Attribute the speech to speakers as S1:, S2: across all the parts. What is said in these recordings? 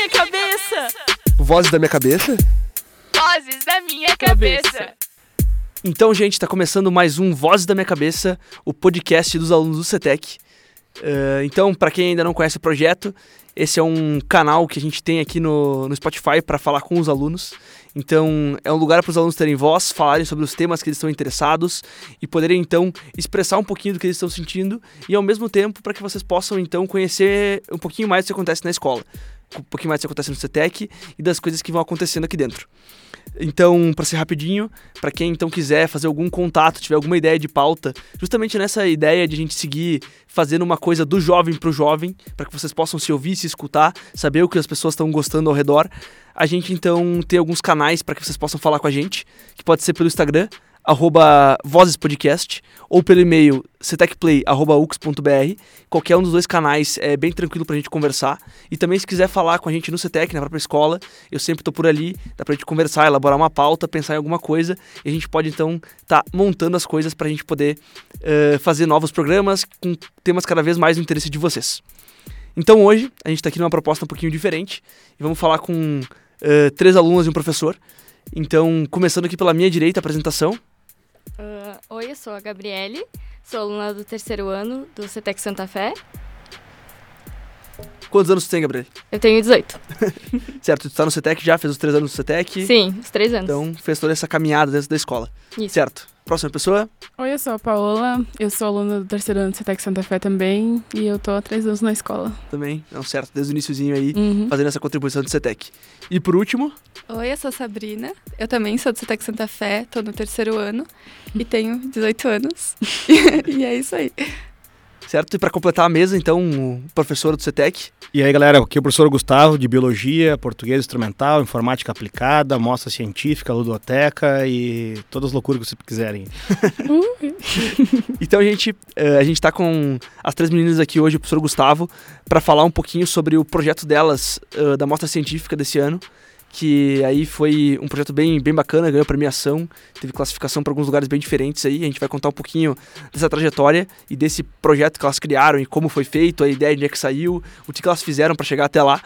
S1: minha cabeça.
S2: Vozes da minha cabeça?
S1: Vozes da minha cabeça.
S2: Então, gente, está começando mais um Vozes da Minha Cabeça, o podcast dos alunos do CETEC. Uh, então, para quem ainda não conhece o projeto, esse é um canal que a gente tem aqui no, no Spotify para falar com os alunos. Então, é um lugar para os alunos terem voz, falarem sobre os temas que eles estão interessados e poderem, então, expressar um pouquinho do que eles estão sentindo e, ao mesmo tempo, para que vocês possam, então, conhecer um pouquinho mais do que acontece na escola, um pouquinho mais do que acontece no CETEC e das coisas que vão acontecendo aqui dentro. Então, para ser rapidinho, para quem então quiser fazer algum contato, tiver alguma ideia de pauta, justamente nessa ideia de a gente seguir fazendo uma coisa do jovem para o jovem, para que vocês possam se ouvir, se escutar, saber o que as pessoas estão gostando ao redor, a gente então tem alguns canais para que vocês possam falar com a gente, que pode ser pelo Instagram, arroba vozespodcast ou pelo e-mail cetecplay.ux.br. Qualquer um dos dois canais é bem tranquilo pra gente conversar. E também se quiser falar com a gente no CETEC, na própria escola, eu sempre tô por ali, dá pra gente conversar, elaborar uma pauta, pensar em alguma coisa, e a gente pode então tá montando as coisas pra gente poder uh, fazer novos programas com temas cada vez mais no interesse de vocês. Então hoje a gente tá aqui numa proposta um pouquinho diferente e vamos falar com uh, três alunos e um professor. Então, começando aqui pela minha direita, a apresentação.
S3: Oi, eu sou a Gabriele, sou aluna do terceiro ano do CETEC Santa Fé.
S2: Quantos anos você tem, Gabriele?
S3: Eu tenho 18.
S2: certo, tu está no CETEC já, fez os três anos do CETEC?
S3: Sim, os três anos.
S2: Então, fez toda essa caminhada dentro da escola.
S3: Isso.
S2: Certo. Próxima pessoa?
S4: Oi, eu sou a Paola, eu sou aluna do terceiro ano do CETEC Santa Fé também, e eu tô há três anos na escola.
S2: Também, não, certo, desde o iníciozinho aí,
S4: Uhum.
S2: fazendo essa contribuição do CETEC. E por último,
S5: Oi, eu sou a Sabrina. Eu também sou do Cetec Santa Fé, tô no terceiro ano e tenho 18 anos. e é isso aí.
S2: Certo? E para completar a mesa, então, o professor do CETEC.
S6: E aí, galera, aqui é o professor Gustavo, de Biologia, Português Instrumental, Informática Aplicada, Mostra Científica, Ludoteca e todas as loucuras que vocês quiserem.
S2: Então a gente, eh, a gente tá com as três meninas aqui hoje, o professor Gustavo, para falar um pouquinho sobre o projeto delas eh, da mostra científica desse ano, que aí foi um projeto bem, bem bacana, ganhou premiação, teve classificação para alguns lugares bem diferentes aí. A gente vai contar um pouquinho dessa trajetória e desse projeto que elas criaram e como foi feito, a ideia de onde é que saiu, o que elas fizeram para chegar até lá.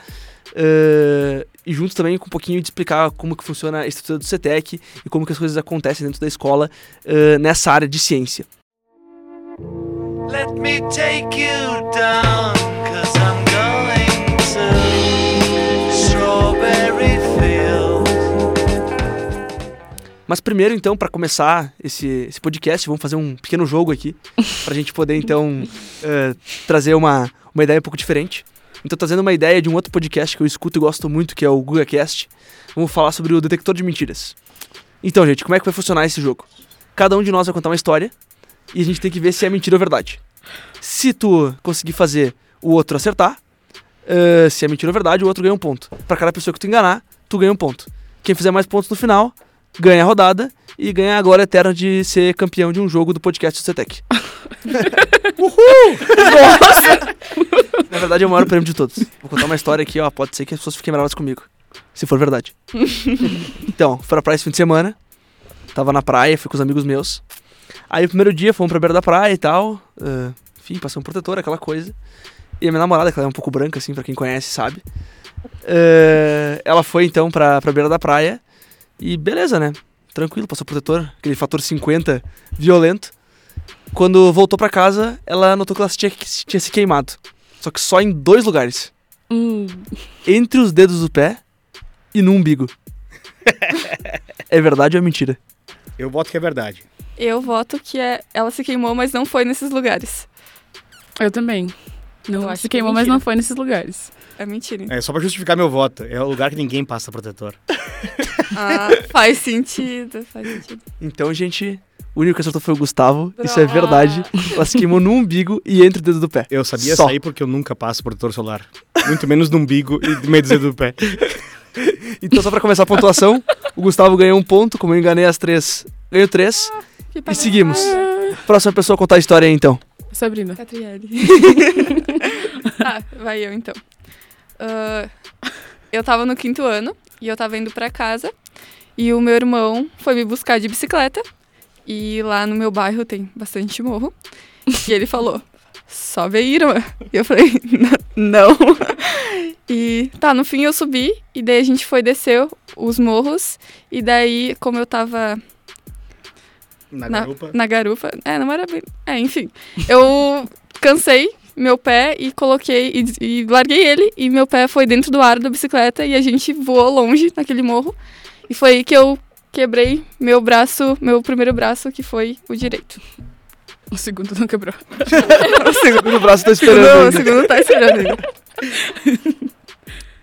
S2: Eh, e junto também com um pouquinho de explicar como que funciona a estrutura do CETEC e como que as coisas acontecem dentro da escola eh, nessa área de ciência.
S7: Let me take you down,
S2: Mas primeiro, então, para começar esse, esse podcast, vamos fazer um pequeno jogo aqui, pra gente poder, então, eh, trazer uma, uma ideia um pouco diferente. Então, trazendo uma ideia de um outro podcast que eu escuto e gosto muito, que é o GugaCast. Vamos falar sobre o detector de mentiras. Então, gente, como é que vai funcionar esse jogo? Cada um de nós vai contar uma história e a gente tem que ver se é mentira ou verdade. Se tu conseguir fazer o outro acertar, eh, se é mentira ou verdade, o outro ganha um ponto. Pra cada pessoa que tu enganar, tu ganha um ponto. Quem fizer mais pontos no final, ganha a rodada e ganha a glória eterna de ser campeão de um jogo do podcast do CETEC. Uhul! Nossa! Na verdade é o maior prêmio de todos. Vou contar uma história aqui, ó. Pode ser que as pessoas fiquem bravas comigo. Se for verdade. então, fui pra praia esse fim de semana. Tava na praia, fui com os amigos meus. Aí o primeiro dia fomos pra beira da praia e tal. ah, enfim, passei um protetor, aquela coisa. E a minha namorada, que ela é um pouco branca, assim, pra quem conhece, sabe? ah, ela foi então pra, pra beira da praia. E beleza, né? Tranquilo, passou protetor, aquele fator 50 violento. Quando voltou pra casa, ela notou que ela tinha, tinha se queimado. Só que só em dois lugares:
S4: Hum.
S2: entre os dedos do pé e no umbigo. é verdade ou é mentira?
S6: Eu voto que é verdade.
S5: Eu voto que é, ela se queimou, mas não foi nesses lugares.
S4: Eu também. Não se
S5: que é
S4: queimou, mas
S5: mentira.
S4: não foi nesses lugares.
S5: É mentira.
S6: É só pra justificar meu voto. É o lugar que ninguém passa protetor.
S5: Ah, faz sentido, faz sentido.
S2: Então, gente, o único que acertou foi o Gustavo. Isso é verdade. Ela se queimou no umbigo e entre o dedo do pé.
S6: Eu sabia
S2: Só.
S6: sair porque eu nunca passo protetor solar. Muito menos no umbigo e no meio do dedo do pé.
S2: Então, só pra começar a pontuação, o Gustavo ganhou um ponto, como eu enganei as três, ganhou três.
S5: Que
S2: E seguimos.
S4: Ah,
S2: Próxima pessoa a contar a história aí, então.
S4: Sabrina.
S5: Catriele. ah, vai eu então. Ah, eu tava no quinto ano e eu tava indo pra casa e o meu irmão foi me buscar de bicicleta e lá no meu bairro tem bastante morro e ele falou, sobe aí, irmã. E eu falei, "N- não. E tá, no fim eu subi e daí a gente foi descer os morros e daí como eu tava
S6: Na,
S5: Na-
S6: garupa.
S5: na garupa, é, não era bem, é, enfim. Eu cansei meu pé e coloquei e, e larguei ele e meu pé foi dentro do aro da bicicleta e a gente voou longe naquele morro. E foi aí que eu quebrei meu braço, meu primeiro braço, que foi o direito.
S4: O segundo não quebrou.
S2: o segundo braço tá esperando.
S5: Não, o segundo tá esperando ainda.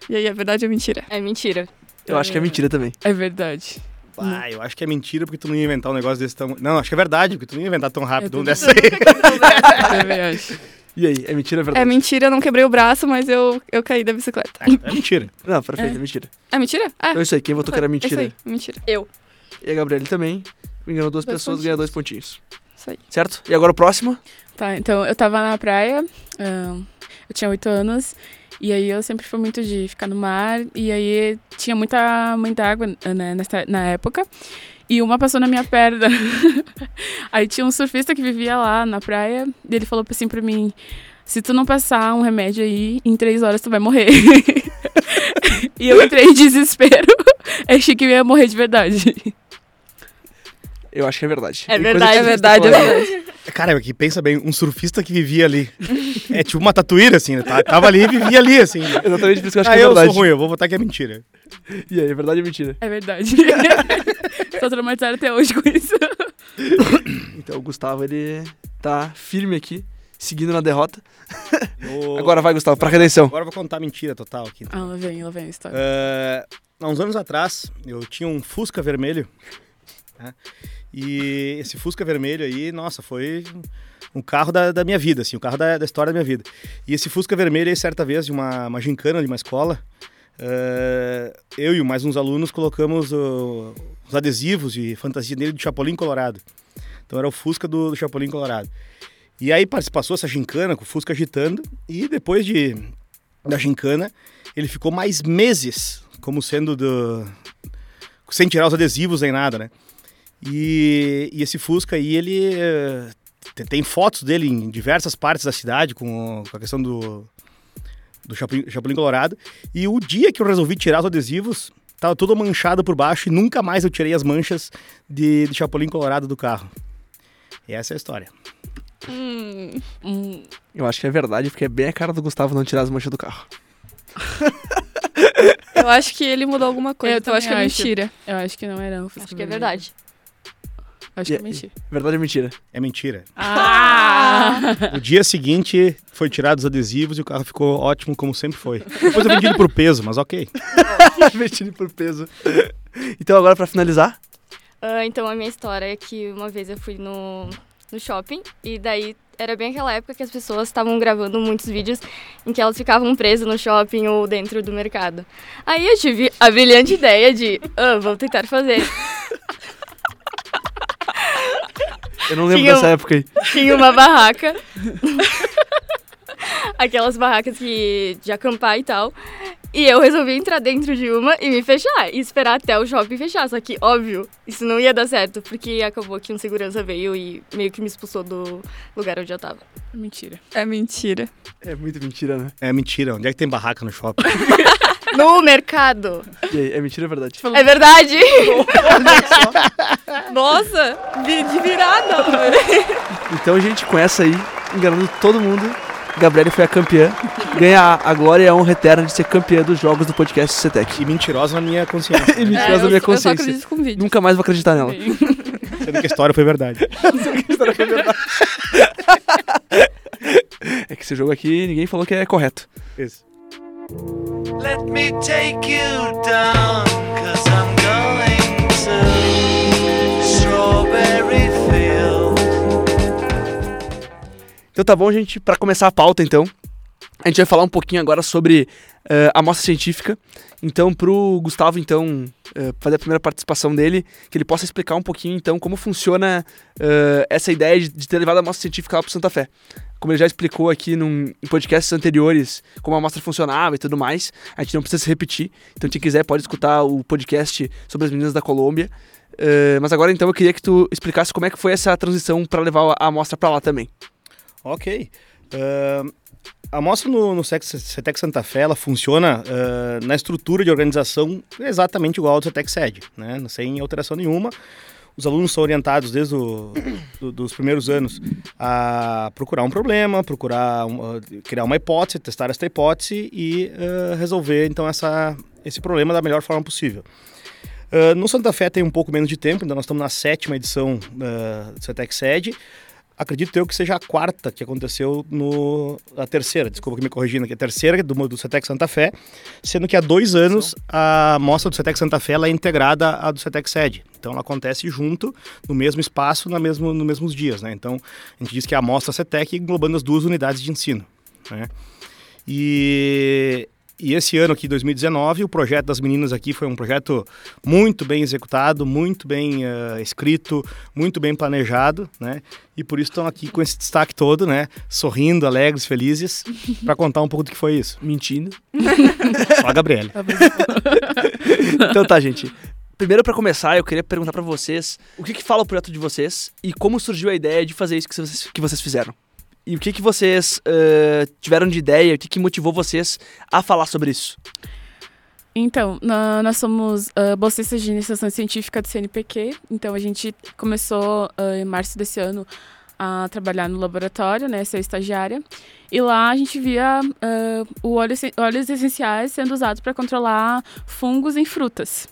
S5: E aí, a verdade é mentira.
S3: É mentira.
S2: Eu acho que é mentira também.
S4: É verdade.
S6: Ah, eu acho que é mentira porque tu não ia inventar um negócio desse tão. Não, acho que é verdade, porque tu não ia inventar tão rápido um
S4: Eu
S6: dessa aí.
S4: Eu também acho.
S2: E aí, é mentira ou é verdade?
S5: É mentira, eu não quebrei o braço, mas eu, eu caí da bicicleta.
S6: É mentira.
S2: Não, perfeito, é, mentira.
S5: É mentira? É.
S2: Então é isso aí, quem votou que era
S5: Isso
S2: mentira?
S5: aí, mentira.
S2: E a Gabriele também. Me enganou duas
S5: Dois
S2: pessoas,
S5: pontinhos.
S2: ganha dois pontinhos.
S5: Isso aí.
S2: Certo? E agora o próximo?
S4: Tá, então eu tava na praia, eu tinha oito anos, e aí eu sempre fui muito de ficar no mar, e aí tinha muita, muita água né, nessa, na época, e uma passou na minha perna. aí tinha um surfista que vivia lá na praia, e ele falou assim pra mim: se tu não passar um remédio aí, em três horas tu vai morrer. e eu entrei em desespero, achei que eu ia morrer de verdade.
S2: Eu acho que é verdade.
S3: É
S2: Tem coisa
S3: verdade,
S5: É verdade, é
S2: tá
S5: verdade.
S6: Cara, que pensa bem, um surfista que vivia ali. É tipo uma tatuíra, assim, né? Tá- Tava ali e vivia ali, assim.
S2: Exatamente por isso que eu acho
S6: ah,
S2: que é
S6: eu
S2: verdade.
S6: sou ruim, eu vou votar que é mentira.
S2: E aí, é verdade ou mentira?
S4: É verdade. Tô traumatizada até hoje com isso.
S2: Então o Gustavo, ele tá firme aqui, seguindo na derrota. Agora vai, Gustavo, pra redenção.
S6: Agora eu vou contar mentira total aqui.
S4: Ah, lá vem, lá vem a história.
S6: É, há uns anos atrás, eu tinha um Fusca vermelho. né? E esse Fusca vermelho aí, nossa, foi um carro da, da minha vida, assim, o carro da, da história da minha vida. E esse Fusca vermelho aí, certa vez, de uma, uma gincana de uma escola, é, eu e mais uns alunos colocamos o- os adesivos de fantasia nele do Chapolin Colorado. Então era o Fusca do, do Chapolin Colorado. E aí pass- passou essa gincana com o Fusca agitando, e depois de, da gincana, ele ficou mais meses como sendo do. sem tirar os adesivos nem nada, né? E, e esse Fusca aí, ele. eh, te- tem fotos dele em diversas partes da cidade com, com a questão do. do Chapolin, Chapolin Colorado. E o dia que eu resolvi tirar os adesivos, tava todo manchado por baixo e nunca mais eu tirei as manchas de, de Chapolin Colorado do carro. E essa é a história.
S5: Hum,
S4: Hum,
S2: Eu acho que é verdade, porque é bem a cara do Gustavo não tirar as manchas do carro.
S5: eu acho que ele mudou alguma coisa,
S4: Eu
S5: então eu acho que é
S4: acho.
S5: mentira.
S4: eu acho que não era. um
S3: Acho que é verdade.
S4: Acho que é
S2: E-
S4: mentira.
S2: Verdade ou mentira?
S6: É mentira.
S4: Ah!
S6: No dia seguinte, foi tirado os adesivos e o carro ficou ótimo, como sempre foi. Depois eu vendi ele por peso, mas ok.
S2: Metido por peso. Então agora pra finalizar,
S3: Ah, então a minha história é que uma vez eu fui no, no shopping e daí era bem aquela época que as pessoas estavam gravando muitos vídeos em que elas ficavam presas no shopping ou dentro do mercado. Aí eu tive a brilhante ideia de, ah, vou tentar fazer.
S2: eu não lembro
S3: Tinha
S2: dessa época aí.
S3: Tinha uma barraca. Aquelas barracas que de acampar e tal. E eu resolvi entrar dentro de uma e me fechar. E esperar até o shopping fechar. Só que, óbvio, isso não ia dar certo. Porque acabou que um segurança veio e meio que me expulsou do lugar onde eu tava.
S4: Mentira.
S5: É mentira.
S2: É muito mentira, né?
S6: É mentira. Onde é que tem barraca no shopping?
S3: No mercado.
S2: E aí, é mentira ou é verdade?
S3: É verdade.
S5: Nossa, de, de virada.
S2: Então, gente, com essa aí, enganando todo mundo, Gabriele foi a campeã. Ganha a, a glória e a honra eterna de ser campeã dos jogos do podcast CETEC.
S6: E mentirosa na minha consciência.
S2: E mentirosa
S5: É,
S2: na minha
S5: eu só
S2: consciência.
S5: acredito com vídeo.
S2: Nunca mais vou acreditar nela.
S6: Sendo que a história foi verdade.
S2: É que esse jogo aqui, ninguém falou que é correto.
S6: Isso.
S7: Let me take you down, cause I'm going to Strawberry Field.
S2: Então tá bom, gente, Pra começar a pauta, então. A gente vai falar um pouquinho agora sobre eh, a amostra científica. Então, pro Gustavo, então, eh, fazer a primeira participação dele, que ele possa explicar um pouquinho, então, como funciona eh, essa ideia de, de ter levado a amostra científica lá pro Santa Fé. Como ele já explicou aqui num, em podcasts anteriores, como a amostra funcionava e tudo mais, a gente não precisa se repetir. Então, quem quiser pode escutar o podcast sobre as meninas da Colômbia. Mas agora, então, eu queria que tu explicasse como é que foi essa transição para levar a amostra para lá também.
S6: Ok. Ahn, a amostra no, no CETEC Santa Fé, ela funciona ah, na estrutura de organização exatamente igual ao do CETEC Sede, né? sem alteração nenhuma. Os alunos são orientados desde o, do- primeiros anos a procurar um problema, procurar ah, criar uma hipótese, testar esta hipótese e ah, resolver então essa, esse problema da melhor forma possível. Ah, no Santa Fé tem um pouco menos de tempo, então nós estamos na sétima edição do CETEC Sede. Acredito eu que seja a quarta que aconteceu no. A terceira, desculpa que me corrigindo aqui, a terceira do, do CETEC Santa Fé, sendo que há dois anos a mostra do CETEC Santa Fé ela é integrada à do CETEC Sede. Então ela acontece junto, no mesmo espaço, na mesmo, nos mesmos dias. Né? Então a gente diz que é a mostra CETEC englobando as duas unidades de ensino. Né? E, e esse ano aqui, 2019, o projeto das meninas aqui foi um projeto muito bem executado, muito bem eh, escrito, muito bem planejado, né? E por isso estão aqui com esse destaque todo, né? Sorrindo, alegres, felizes, para contar um pouco do que foi isso.
S2: Mentindo.
S6: Só a Gabriela.
S2: Então tá, gente. Primeiro, pra começar, eu queria perguntar pra vocês o que, que fala o projeto de vocês e como surgiu a ideia de fazer isso que vocês, que vocês fizeram. E o que, que vocês eh, tiveram de ideia, o que, que motivou vocês a falar sobre isso?
S4: Então, nós somos ah, bolsistas de iniciação científica do CNPq, então a gente começou ah, em março desse ano a trabalhar no laboratório, né, ser estagiária, e lá a gente via ah, o óleo, óleos essenciais sendo usados para controlar fungos em frutas.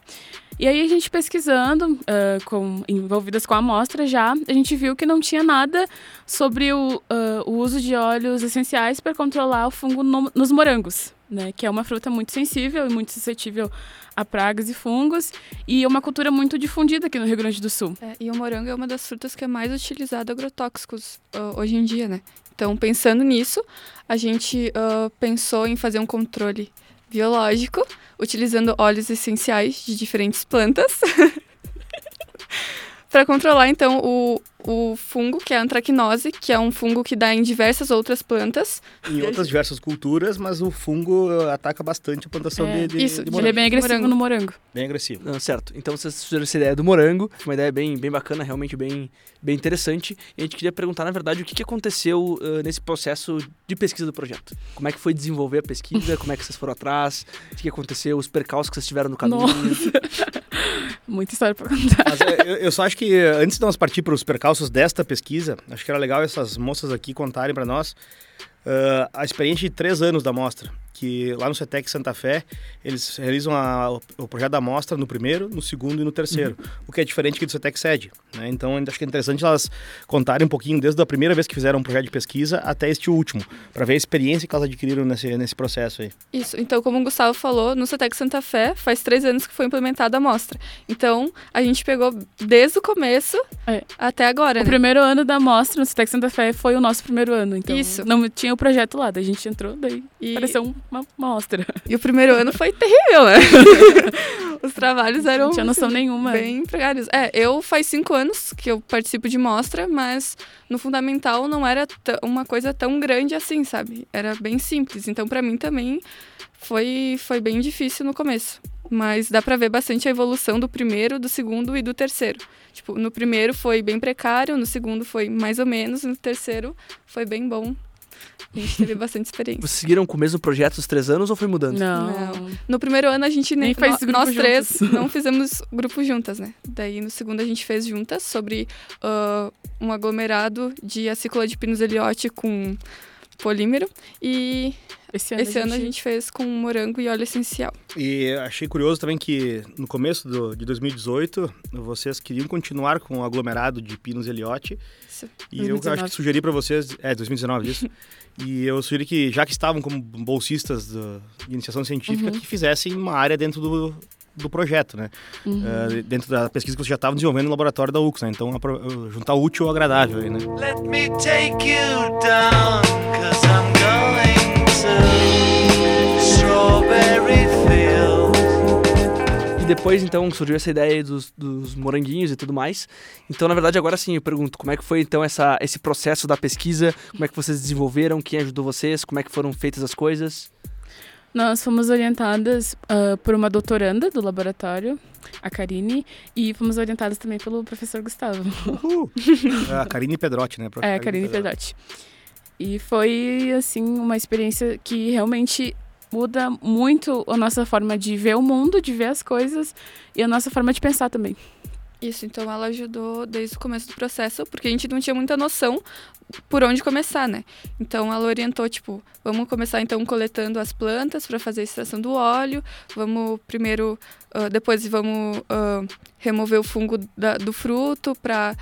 S4: E aí a gente pesquisando, ah, com, envolvidas com a amostra já, a gente viu que não tinha nada sobre o, ah, o uso de óleos essenciais para controlar o fungo no- nos morangos, né? Que é uma fruta muito sensível e muito suscetível a pragas e fungos e é uma cultura muito difundida aqui no Rio Grande do Sul.
S5: É, e o morango é uma das frutas que é mais utilizada agrotóxicos ah, hoje em dia, né? Então, pensando nisso, a gente ah, pensou em fazer um controle biológico utilizando óleos essenciais de diferentes plantas para controlar então o, o fungo que é a antracnose, que é um fungo que dá em diversas outras plantas.
S6: Em outras diversas culturas, mas o fungo eh, ataca bastante a plantação
S4: É,
S6: de, de,
S5: isso,
S6: de
S5: de
S4: Ele é
S6: morango.
S4: bem agressivo
S5: Morango.
S4: no morango.
S6: Bem agressivo.
S2: Não, certo. Então vocês surgiram essa ideia do morango, uma ideia bem, bem bacana, realmente bem, bem interessante. E a gente queria perguntar, na verdade, o que, que aconteceu eh, nesse processo de pesquisa do projeto. Como é que foi desenvolver a pesquisa, como é que vocês foram atrás, o que, que aconteceu, os percalços que vocês tiveram no caminho.
S4: Nossa. Muita história para contar.
S6: Mas é, eu, eu só acho que eh, antes de nós partir para os percalços desta pesquisa, acho que era legal essas moças aqui contarem para nós ah, a experiência de três anos da mostra. Que lá no CETEC Santa Fé, eles realizam a- o, projeto da mostra no primeiro, no segundo e no terceiro, o que é diferente aqui do CETEC Sede. Né? Então, acho que é interessante elas contarem um pouquinho desde a primeira vez que fizeram um projeto de pesquisa até este último, para ver a experiência que elas adquiriram nesse, nesse processo aí.
S5: Isso, então, como o Gustavo falou, no CETEC Santa Fé faz três anos que foi implementada a amostra. Então, a gente pegou desde o começo
S4: É.
S5: até agora,
S4: O
S5: né?
S4: primeiro ano da mostra no Citec Santa Fé foi o nosso primeiro ano, então
S5: Isso.
S4: não tinha o projeto lá, daí a gente entrou, daí
S5: E,
S4: pareceu uma mostra.
S5: e o primeiro ano foi terrível, né? Os trabalhos eram
S4: Não tinha noção nenhuma.
S5: bem precários. É, eu faz cinco anos que eu participo de mostra, mas no fundamental não era uma coisa tão grande assim, sabe? Era bem simples. Então, pra mim também foi, foi bem difícil no começo. Mas dá pra ver bastante a evolução do primeiro, do segundo e do terceiro. Tipo, no primeiro foi bem precário, no segundo foi mais ou menos, no terceiro foi bem bom. A gente teve bastante experiência.
S2: Vocês seguiram com o mesmo projeto os três anos ou foi mudando?
S4: Não.
S5: No primeiro ano a gente nem,
S4: Nem fez
S5: nó-
S4: grupo
S5: nós três não fizemos grupo juntas, né? Daí no segundo a gente fez juntas sobre ah, um aglomerado de acícula de pinus eliote com polímero e
S4: Esse ano,
S5: esse ano a gente fez com morango e óleo essencial.
S6: E achei curioso também que no começo do, de 2018 vocês queriam continuar com o aglomerado de Pinos Eliote
S5: Isso.
S6: e eu
S4: 2019.
S6: acho que sugeri para vocês, é 2019 isso. e eu sugeri que já que estavam como bolsistas do- de iniciação científica que fizessem uma área dentro do, do projeto, né?
S4: Uhum.
S6: Eh, dentro da pesquisa que vocês já estavam desenvolvendo no laboratório da UX, né? Então juntar o útil ao agradável aí, né?
S7: Let me take you down, cause I'm
S2: depois, então, surgiu essa ideia dos, dos moranguinhos e tudo mais. Então, na verdade, agora sim, eu pergunto, como é que foi, então, essa, esse processo da pesquisa? Como é que vocês desenvolveram? Quem ajudou vocês? Como é que foram feitas as coisas?
S4: Nós fomos orientadas ah, por uma doutoranda do laboratório, a Karine, e fomos orientadas também pelo professor Gustavo.
S6: Uhul. a Karine Pedrotti, né? Prof.
S4: É, a Karine Pedotti. E foi, assim, uma experiência que realmente muda muito a nossa forma de ver o mundo, de ver as coisas e a nossa forma de pensar também.
S5: Isso, então ela ajudou desde o começo do processo, porque a gente não tinha muita noção por onde começar, né? Então ela orientou, tipo, vamos começar então coletando as plantas para fazer a extração do óleo, vamos primeiro, ah, depois vamos ah, remover o fungo da- do fruto para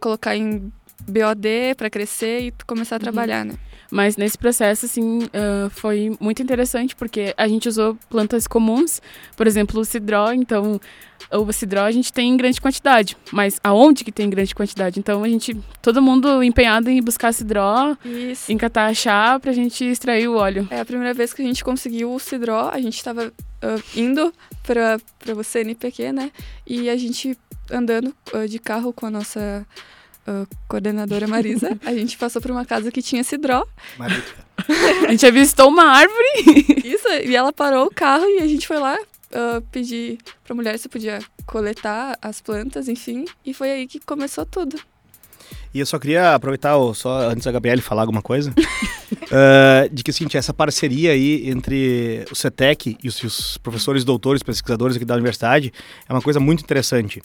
S5: colocar em BOD para crescer e começar a trabalhar, né?
S4: Mas nesse processo, assim, ah, foi muito interessante porque a gente usou plantas comuns, por exemplo, o cidró. Então, o cidró a gente tem em grande quantidade, mas aonde que tem em grande quantidade? Então, a gente, todo mundo empenhado em buscar cidró,
S5: Isso.
S4: em catar chá pra gente extrair o óleo.
S5: É a primeira vez que a gente conseguiu o Cidró, a gente estava indo para o CNPq, né? E a gente andando ah, de carro com a nossa ah, coordenadora Marisa, a gente passou por uma casa que tinha Cidró.
S4: A gente avistou uma árvore.
S5: Isso, e ela parou o carro e a gente foi lá ah, pedir para a mulher se podia coletar as plantas, enfim. E foi aí que começou tudo.
S6: E eu só queria aproveitar, só antes da Gabriele falar alguma coisa, ah, de que assim, essa parceria aí entre o CETEC e os, e os professores, doutores, pesquisadores aqui da universidade é uma coisa muito interessante.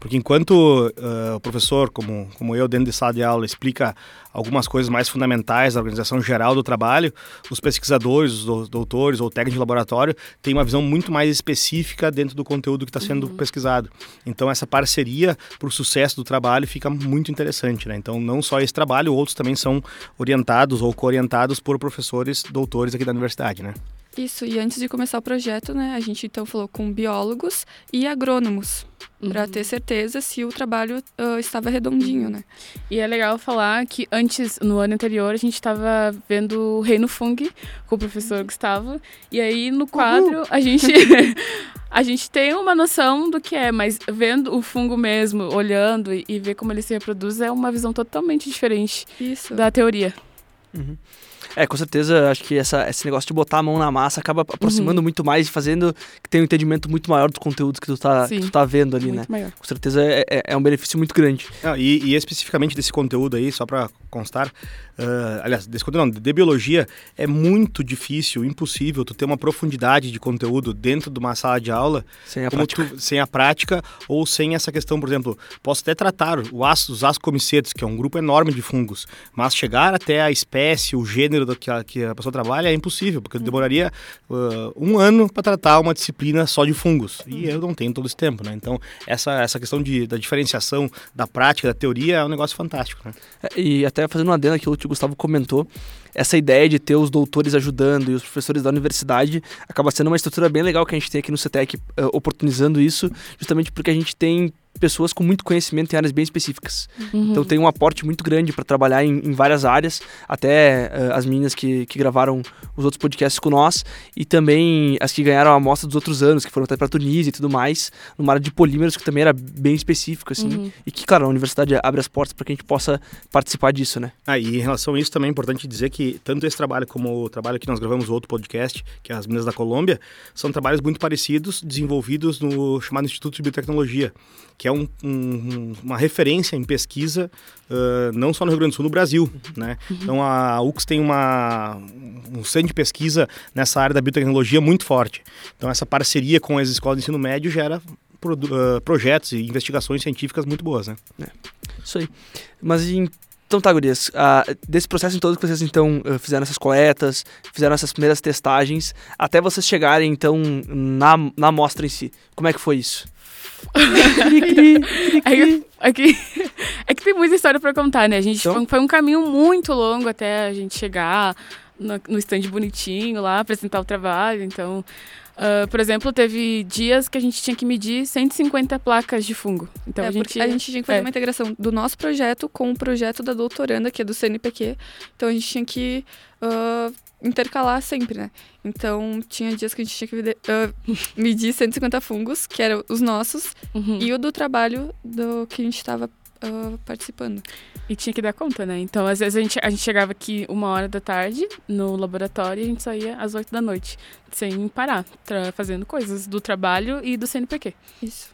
S6: Porque enquanto ah, o professor, como, como eu, dentro de sala de aula, explica algumas coisas mais fundamentais da organização geral do trabalho, os pesquisadores, os dou- doutores ou técnicos de laboratório têm uma visão muito mais específica dentro do conteúdo que está sendo pesquisado. Então essa parceria para o sucesso do trabalho fica muito interessante, né? Então não só esse trabalho, outros também são orientados ou co-orientados por professores, doutores aqui da universidade, né?
S5: Isso, e antes de começar o projeto, né, a gente então falou com biólogos e agrônomos, para ter certeza se o trabalho ah, estava redondinho, né?
S4: E é legal falar que antes, no ano anterior, a gente estava vendo o Reino Fung com o professor Gustavo. E aí, no quadro, a gente. A gente tem uma noção do que é, mas vendo o fungo mesmo, olhando e, e ver como ele se reproduz, é uma visão totalmente diferente
S5: Isso.
S4: da teoria.
S2: É, com certeza, acho que essa, esse negócio de botar a mão na massa acaba aproximando muito mais e fazendo que tenha um entendimento muito maior dos conteúdos que tu tá, que
S4: Sim.
S2: tu tá vendo ali, né?
S4: Muito maior.
S2: Com certeza é, é- é um benefício muito grande.
S6: Ah, e, e especificamente desse conteúdo aí, só para constar, ah, aliás, desse conteúdo não, de biologia, é muito difícil, impossível tu ter uma profundidade de conteúdo dentro de uma sala de aula
S2: Sem a prática.
S6: tu- sem a prática ou sem essa questão, por exemplo, posso até tratar o ácido, os ascomicetos, que é um grupo enorme de fungos, mas chegar até a espécie, o gênero da que a, que a pessoa trabalha é impossível, porque demoraria ah, um ano para tratar uma disciplina só de fungos, e eu não tenho todo esse tempo, né? Então, essa, essa questão de, da diferenciação da prática, da teoria, é um negócio fantástico, né?
S2: É, E até fazendo uma adendo aquilo que o Gustavo comentou, essa ideia de ter os doutores ajudando e os professores da universidade acaba sendo uma estrutura bem legal que a gente tem aqui no CETEC, eh, oportunizando isso, justamente porque a gente tem pessoas com muito conhecimento em áreas bem específicas.
S4: Uhum.
S2: Então tem um aporte muito grande para trabalhar em, em várias áreas, até eh, as meninas que, que gravaram os outros podcasts com nós e também as que ganharam a amostra dos outros anos, que foram até para Tunísia e tudo mais, numa área de polímeros que também era bem específico assim,
S4: Uhum.
S2: e que claro, a universidade abre as portas para que a gente possa participar disso, né?
S6: Ah, e em relação a isso também é importante dizer que tanto esse trabalho como o trabalho que nós gravamos outro podcast, que é as Minas da Colômbia, são trabalhos muito parecidos, desenvolvidos no chamado Instituto de Biotecnologia, que é um- um- uma referência em pesquisa, ah, não só no Rio Grande do Sul, no Brasil, né? Então a UX tem uma, um centro de pesquisa nessa área da biotecnologia muito forte. Então essa parceria com as escolas de ensino médio gera produ- ah, projetos e investigações científicas muito boas, né?
S2: Isso aí. Mas então tá, gurias, ah, desse processo em todo que vocês então fizeram essas coletas, fizeram essas primeiras testagens, até vocês chegarem então na, na amostra em si, como é que foi isso?
S4: É que, é, que, é que tem muita história pra contar, né? A gente
S2: Então?
S4: foi um caminho muito longo até a gente chegar no, no stand bonitinho lá, apresentar o trabalho. Então, ah, por exemplo, teve dias que a gente tinha que medir 150 placas de fungo. Então
S5: É,
S4: a gente.
S5: a gente tinha que fazer
S4: é.
S5: uma integração do nosso projeto com o projeto da doutoranda, que é do CNPq. Então a gente tinha que ah, intercalar sempre, né? Então tinha dias que a gente tinha que ah, medir 150 fungos, que eram os nossos,
S4: Uhum.
S5: e o do trabalho do que a gente estava participando.
S4: E tinha que dar conta, né? Então, às vezes, a gente, a gente chegava aqui uma hora da tarde no laboratório e a gente saía às oito da noite, sem parar, fazendo coisas do trabalho e do CNPq.
S5: Isso.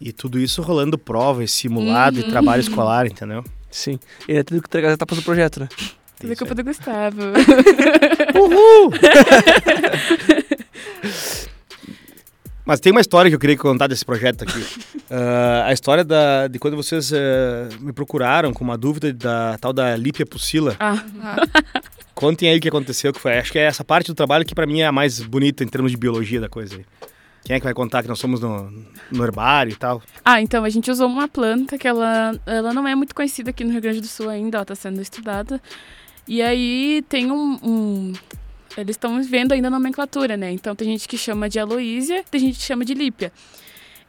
S6: E tudo isso rolando prova, e simulado e
S4: Uhum.
S6: trabalho escolar, entendeu?
S2: Sim. E ainda teve que entregar as etapas do projeto, né?
S4: Tudo é culpa do Gustavo.
S6: Uhul! Mas tem uma história que eu queria contar desse projeto aqui. Ah, a história da, de quando vocês eh, me procuraram com uma dúvida da tal da Lípia Pucila.
S4: Ah,
S6: Contem aí o que aconteceu, que foi. Acho que é essa parte do trabalho que pra mim é a mais bonita em termos de biologia da coisa aí. Quem é que vai contar que nós somos no, no herbário e tal?
S4: Ah, então a gente usou uma planta que ela, ela não é muito conhecida aqui no Rio Grande do Sul ainda, ela está sendo estudada. E aí tem um. um- eles estão vendo ainda a nomenclatura, né? Então tem gente que chama de Aloísia, tem gente que chama de Lípia.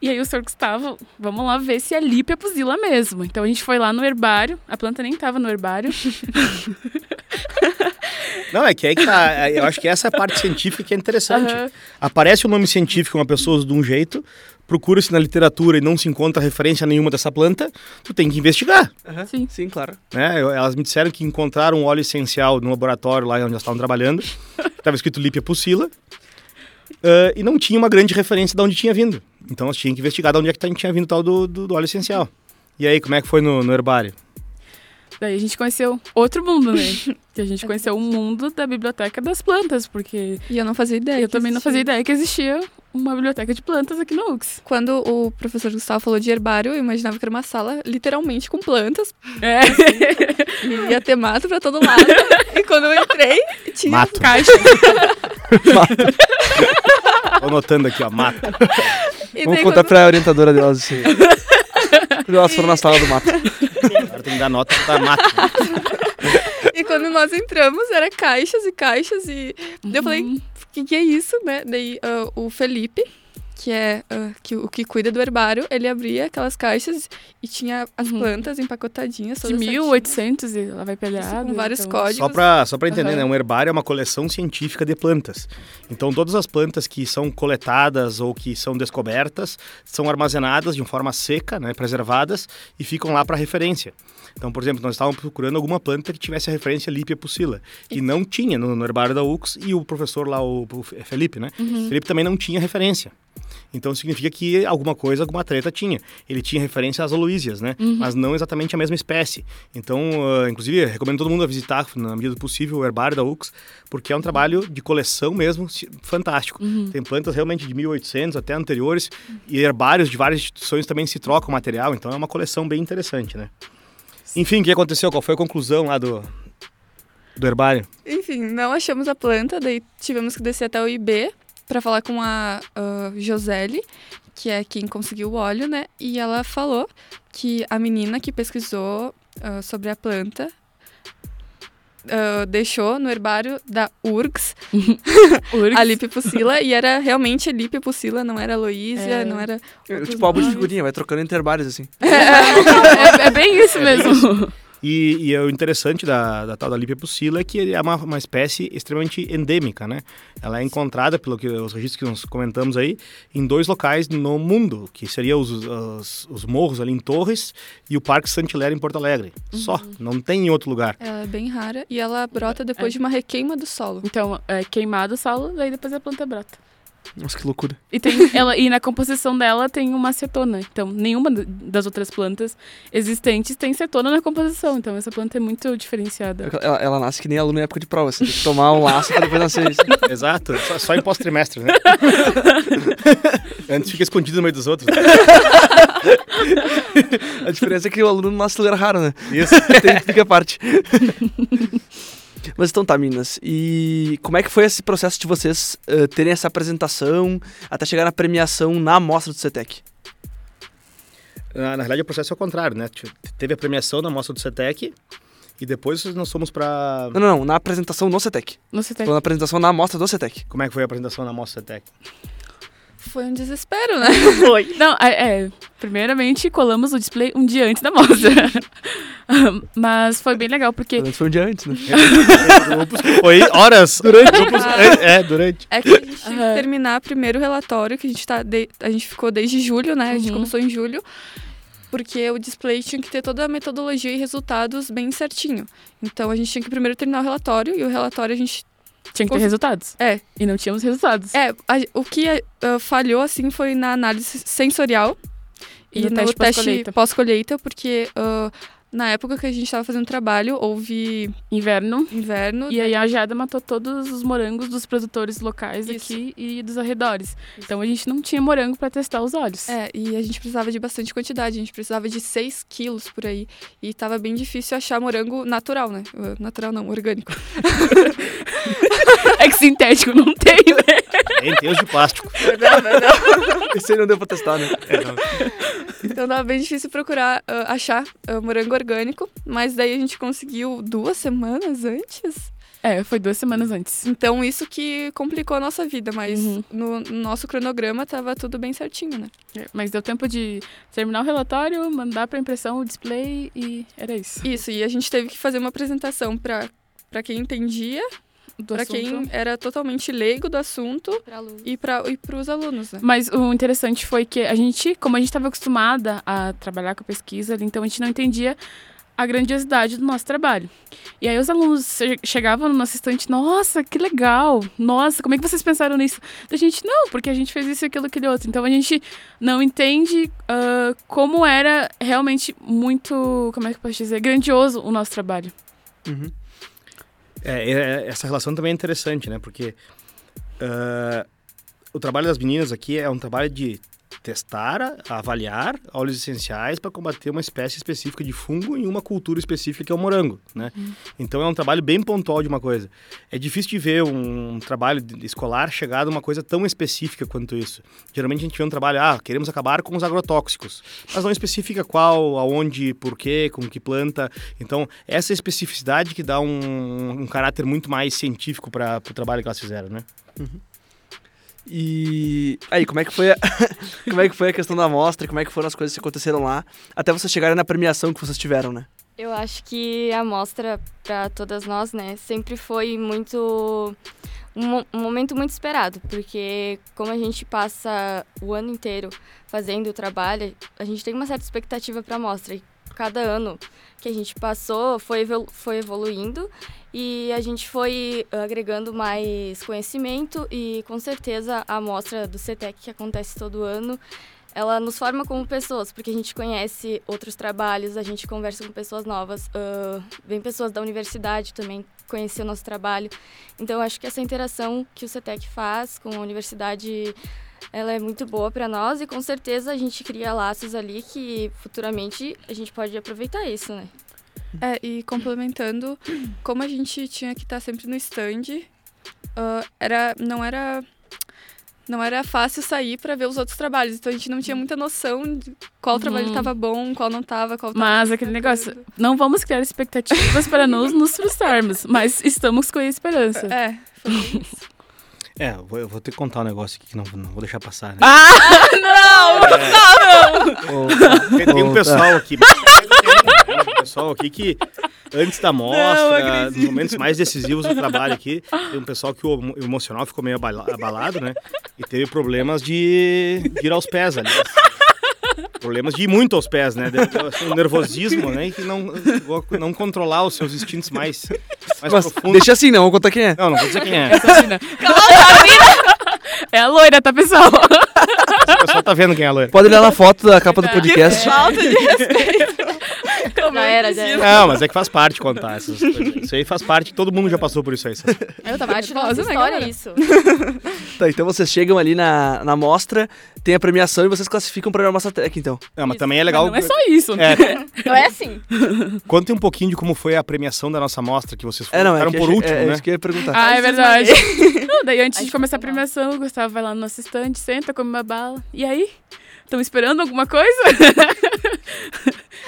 S4: E aí o senhor Gustavo, vamos lá ver se é Lípia pusila mesmo. Então a gente foi lá no herbário, a planta nem estava no herbário.
S6: Não, é que aí que tá. Eu acho que essa é a parte científica que é interessante.
S4: Aham.
S6: Aparece o nome científico, uma pessoa de um jeito, procura-se na literatura e não se encontra referência nenhuma dessa planta, tu tem que investigar.
S2: Aham,
S4: Sim.
S2: Sim, claro.
S6: né? Elas me disseram que encontraram um óleo essencial no laboratório lá onde elas estavam trabalhando. Estava escrito Lípia Pucila. ah, e não tinha uma grande referência de onde tinha vindo. Então elas tinham que investigar de onde é que tinha vindo tal do, do, do óleo essencial. E aí, como é que foi no, no herbário?
S4: Daí a gente conheceu outro mundo, né? Que a gente conheceu o mundo da biblioteca das plantas, porque
S5: E eu não fazia ideia.
S4: eu também não
S5: existia.
S4: fazia ideia que existia uma biblioteca de plantas aqui no UX.
S5: Quando o professor Gustavo falou de herbário, eu imaginava que era uma sala literalmente com plantas.
S4: É.
S5: E ia ter mato pra todo lado. e quando eu entrei, tinha
S6: Mato.
S4: Caixa.
S6: Tô anotando aqui, ó, mato.
S5: E
S2: Vamos contar
S5: quando-
S2: pra orientadora delas assim. Quando elas foram na sala do mato.
S6: Agora tem que dar nota pra mato.
S5: E quando nós entramos, era caixas e caixas. E eu falei,
S4: Uhum.
S5: Que, que é isso, né? Daí ah, o Felipe, que é ah, que, o que cuida do herbário, ele abria aquelas caixas e tinha as
S4: Uhum.
S5: plantas empacotadinhas.
S4: De
S5: todas
S4: 1800 e ela vai pegar.
S5: Com vários
S4: então...
S5: códigos.
S6: Só pra, só pra entender,
S4: Aham.
S6: né? Um herbário é uma coleção científica de plantas. Então, todas as plantas que são coletadas ou que são descobertas são armazenadas de uma forma seca, né? Preservadas e ficam lá para referência. Então, por exemplo, nós estávamos procurando alguma planta que tivesse a referência Lípia pucila. E não tinha no, no herbário da UX e o professor lá, o, o Felipe, né? Felipe também não tinha referência. Então significa que alguma coisa, alguma treta tinha. Ele tinha referência às aloísias, né? Mas não exatamente a mesma espécie. Então, ah, inclusive, recomendo todo mundo a visitar, na medida do possível, o herbário da UX, porque é um trabalho de coleção mesmo fantástico. Tem plantas realmente de 1800 até anteriores e herbários de várias instituições também se trocam material, então é uma coleção bem interessante, né? Enfim, o que aconteceu? Qual foi a conclusão lá do, do herbário?
S5: Enfim, não achamos a planta, daí tivemos que descer até o IB para falar com a ah, Josele, que é quem conseguiu o óleo, né? E ela falou que a menina que pesquisou ah, sobre a planta ah, deixou no herbário da URGS
S4: Urgs.
S5: a Lipipucila e era realmente a Lipipucila, não era a Aloísia,
S4: É.
S5: não era.
S2: É, tipo álbum de figurinha, vai trocando entre herbários assim.
S4: é, é bem isso mesmo.
S6: E, e o interessante da, da tal da Lípia pucila é que ele é uma, uma espécie extremamente endêmica, né? Ela é encontrada, pelo que os registros que nós comentamos aí, em dois locais no mundo, que seriam os, os, os morros ali em Torres e o Parque Santilera em Porto Alegre. Só, não tem em outro lugar.
S5: Ela é bem rara e ela brota depois
S4: É.
S5: de uma requeima do solo.
S4: Então, é queimado o solo, daí depois a planta brota.
S2: Nossa, que loucura.
S4: E, tem, ela, e na composição dela tem uma cetona. Então, nenhuma das outras plantas existentes tem cetona na composição. Então, essa planta é muito diferenciada.
S2: Ela, ela nasce que nem aluno em época de prova, assim, tem que tomar um laço pra depois nascer isso.
S6: Exato, só, só em pós-trimestre, né? Antes fica escondido no meio dos outros.
S2: A diferença é que o aluno não nasce lugar raro, né?
S6: Isso.
S2: Tem, fica a parte. Mas então tá, meninas. E como é que foi esse processo de vocês eh, terem essa apresentação até chegar na premiação na amostra do CETEC?
S6: Na, na verdade, o processo é o contrário, né? Te- Teve a premiação na mostra do CETEC e depois nós fomos pra...
S2: Não, não, não, na apresentação no CETEC.
S4: No CETEC.
S2: Na apresentação na amostra do CETEC.
S6: Como é que foi a apresentação na mostra do CETEC?
S5: Foi um desespero, né?
S2: Foi.
S4: Não, é, é, primeiramente colamos o display um dia antes da mostra. Mas foi bem legal, porque
S2: Antes foi um dia antes, né?
S6: Que foi horas durante. Grupos, é, é, durante.
S5: É que a gente
S4: Aham.
S5: que terminar primeiro o relatório, que a gente tá. de- A gente ficou desde julho, né? A gente
S4: Uhum.
S5: começou em julho. Porque o display tinha que ter toda a metodologia e resultados bem certinho. Então a gente tinha que primeiro terminar o relatório e o relatório a gente.
S4: Tinha que ter
S5: Cons-
S4: resultados.
S5: É,
S4: E não tínhamos resultados.
S5: é a- o que ah, falhou assim foi na análise sensorial
S4: E
S5: e,
S4: no
S5: no
S4: teste pós-colheita.
S5: pós-colheita, porque ah, na época que a gente tava fazendo trabalho, houve
S4: Inverno.
S5: inverno.
S4: E aí a geada matou todos os morangos dos produtores locais
S5: Isso.
S4: aqui e dos arredores. Então a gente não tinha morango pra testar os olhos.
S5: É, e a gente precisava de bastante quantidade, a gente precisava de 6 quilos por aí. E tava bem difícil achar morango natural, né? Uh, Natural não, orgânico.
S4: É que sintético não tem, né?
S6: Tem, tem os de plástico.
S2: Esse aí não deu pra testar, né?
S5: Então tava bem difícil procurar, ah, achar ah, morango orgânico. Mas daí a gente conseguiu duas semanas antes.
S4: É, foi duas semanas antes.
S5: Então isso que complicou a nossa vida, mas
S4: Uhum.
S5: no, no nosso cronograma tava tudo bem certinho, né?
S4: É, Mas deu tempo de terminar o relatório, mandar pra impressão o display e era isso.
S5: Isso, e a gente teve que fazer uma apresentação para para quem entendia, para
S4: assunto.
S5: quem era totalmente leigo do assunto e para e os alunos, né?
S4: Mas o interessante foi que a gente, como a gente estava acostumada a trabalhar com pesquisa, então a gente não entendia a grandiosidade do nosso trabalho. E aí os alunos che- chegavam no nosso estante, nossa, que legal! Nossa, como é que vocês pensaram nisso? A gente, não, porque a gente fez isso, aquilo, aquele outro. Então a gente não entende ah, como era realmente muito, como é que eu posso dizer, grandioso o nosso trabalho.
S6: É, é, essa relação também é interessante, né? Porque ah, o trabalho das meninas aqui é um trabalho de testar, avaliar óleos essenciais para combater uma espécie específica de fungo em uma cultura específica que é o morango, né? Então é um trabalho bem pontual de uma coisa. É difícil de ver um, trabalho escolar chegar a uma coisa tão específica quanto isso. Geralmente a gente vê um trabalho, ah, queremos acabar com os agrotóxicos, mas não especifica qual, aonde, por quê, com que planta. Então essa especificidade que dá um, um caráter muito mais científico para o trabalho que elas fizeram, né?
S2: E aí, como é que foi a, como é que foi a questão da amostra? Como é que foram as coisas que aconteceram lá até vocês chegarem na premiação que vocês tiveram, né?
S3: Eu acho que a mostra para todas nós, né, sempre foi muito um, um momento muito esperado, porque como a gente passa o ano inteiro fazendo o trabalho, a gente tem uma certa expectativa para a mostra. E cada ano que a gente passou foi evolu- foi evoluindo e a gente foi agregando mais conhecimento e com certeza a mostra do CETEC que acontece todo ano ela nos forma como pessoas, porque a gente conhece outros trabalhos, a gente conversa com pessoas novas, ah, vem pessoas da universidade também conhecer o nosso trabalho. Então, acho que essa interação que o CETEC faz com a universidade, ela é muito boa para nós e com certeza a gente cria laços ali que futuramente a gente pode aproveitar isso, né?
S5: É, e complementando, como a gente tinha que estar sempre no stand, ah, era, não era não era fácil sair para ver os outros trabalhos, então a gente não tinha muita noção de qual trabalho
S4: Uhum.
S5: estava bom, qual não estava, qual tava
S4: Mas aquele negócio, não vamos criar expectativas para não nos frustrarmos, mas estamos com a esperança.
S5: É, foi isso.
S6: É, eu vou, eu vou ter que contar um negócio aqui que não, não vou deixar passar, né?
S4: Ah,
S6: Tem, tem um pessoal aqui. Tem um pessoal aqui que, antes da mostra, nos momentos mais decisivos do trabalho aqui, tem um pessoal que o emo- o emocional ficou meio abala- abalado, né? E teve problemas de, de ir aos pés ali. Problemas de ir muito aos pés, né? Assim, Um nervosismo, né? E que não, não controlar os seus instintos mais, mais
S2: Mas
S6: profundos.
S2: deixa assim, não, vou contar quem é.
S6: Não, não vou dizer quem é.
S4: É a loira, tá, pessoal?
S6: O pessoal tá vendo quem é a loira.
S2: Pode olhar na foto da capa do podcast.
S5: Falta de respeito.
S3: Já era, já era.
S6: Não, mas é que faz parte contar essas coisas. Isso aí faz parte, todo mundo já passou por isso aí. sabe?
S5: Eu tava nervosa, né,
S3: história é isso.
S2: Tá, então vocês chegam ali na, na mostra, tem a premiação e vocês classificam para a Mostra Tech, então.
S6: Não, mas
S3: Isso.
S6: também é legal.
S4: Mas não é só isso. né?
S6: É,
S3: Não é assim.
S6: Conte um pouquinho de como foi a premiação da nossa mostra que vocês
S2: É, não, é, que
S6: por último,
S2: é,
S6: né?
S2: isso que eu ia perguntar.
S4: Ah, é verdade. Não, daí antes de começar a premiação, o Gustavo vai lá no nosso estande, senta, come uma bala. E aí? Estão esperando alguma coisa?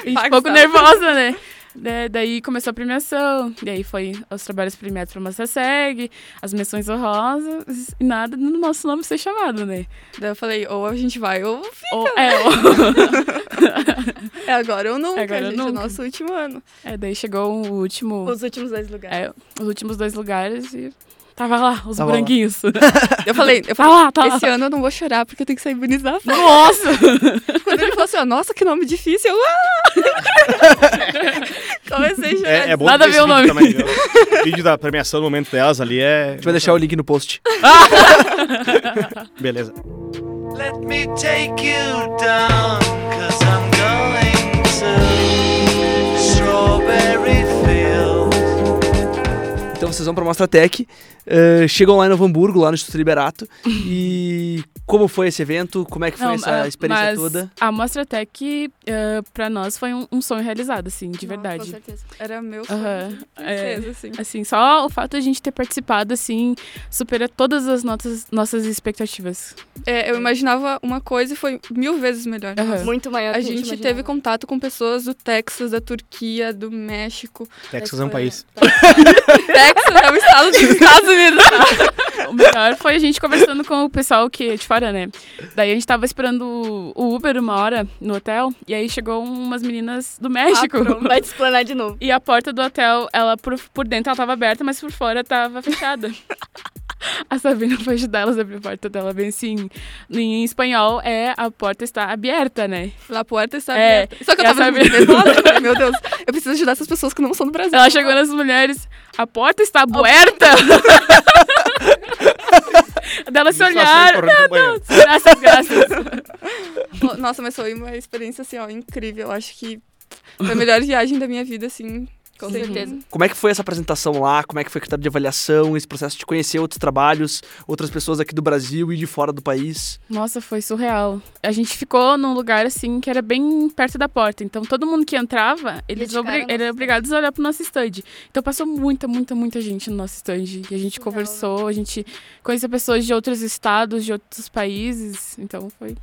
S4: um pouco nervosa, né? Da- daí começou a premiação, e aí foi os trabalhos premiados para Mostra Segue, as menções honrosas, e nada no nosso nome ser chamado, né?
S5: Daí eu falei, ou a gente vai, ou
S4: Ou, é, ou-
S5: é agora ou nunca,
S4: Agora ou
S5: gente, é
S4: nunca.
S5: nosso último ano.
S4: é, daí chegou o último,
S3: Os últimos dois lugares.
S4: é, os últimos dois lugares e tava lá, os
S2: Tava lá.
S4: branquinhos.
S5: Eu falei, eu
S4: Tá
S5: falei,
S4: lá, tá lá.
S5: esse ano eu não vou chorar porque eu tenho que sair bonita da festa.
S4: Nossa!
S5: Quando ele falou assim, ó, nocha, que nome difícil, eu... Ah! Comecei a chorar.
S6: É, é bom
S4: Nada a ver o nome.
S6: também, viu? O vídeo da premiação no momento delas ali é.
S2: A gente vai deixar o link no post.
S6: Beleza.
S7: Let me take you down, cause I'm going to strawberry.
S2: Então vocês vão pra Mostra Tech, eh, chegam lá em Novo Hamburgo, lá no Instituto Liberato. e como foi esse evento? Como é que foi
S4: Não,
S2: essa
S4: ah,
S2: experiência
S4: mas
S2: toda?
S4: A Mostra Tech, uh, pra nós, foi um, um sonho realizado, assim, de
S3: Com
S4: verdade.
S3: certeza.
S5: Era meu sonho.
S4: Aham,
S5: de
S4: é.
S5: princesa, assim.
S4: Assim, só o fato de a gente ter participado, assim, supera todas as nossas, nossas expectativas.
S5: É, eu imaginava uma coisa e foi mil vezes melhor.
S3: Muito maior
S5: A
S3: que
S5: gente
S3: imaginava.
S5: teve contato com pessoas do Texas, da Turquia, do México.
S6: Texas é um país.
S5: Texas é o estado dos Estados
S4: O melhor foi a gente conversando com o pessoal que é de fora, né? Daí a gente tava esperando o Uber uma hora no hotel, e aí chegou umas meninas do México.
S3: Ah, pronto, vai te explanar de novo.
S4: E a porta do hotel, ela por, por dentro ela tava aberta, mas por fora tava fechada. A Sabrina foi ajudar elas a abrir a porta dela, bem assim. Em espanhol é a porta está aberta, né?
S5: La porta está
S4: É,
S5: aberta. Só que eu
S4: e a
S5: tava
S4: Sabrina-
S5: falei, Meu Deus, eu preciso ajudar essas pessoas que não são do Brasil.
S4: Ela chegou nas mulheres, a porta está aberta! Delas se olharam.
S6: correndo pro banheiro.
S4: Graças, graças.
S5: Nossa, mas foi uma experiência, assim, ó, incrível. Eu acho que foi a melhor viagem da minha vida, assim.
S3: Com
S5: sem-
S3: certeza.
S2: Como é que foi essa apresentação lá? Como é que foi o critério de avaliação? Esse processo de conhecer outros trabalhos, outras pessoas aqui do Brasil e de fora do país?
S4: Nossa, foi surreal. A gente ficou num lugar assim que era bem perto da porta. Então todo mundo que entrava, eles obri
S3: stand.
S4: obrigados a olhar pro nosso stand. Então passou muita, muita, muita gente no nosso stand. E a gente
S3: Surreal,
S4: conversou, a gente conheceu pessoas de outros estados, de outros países. Então foi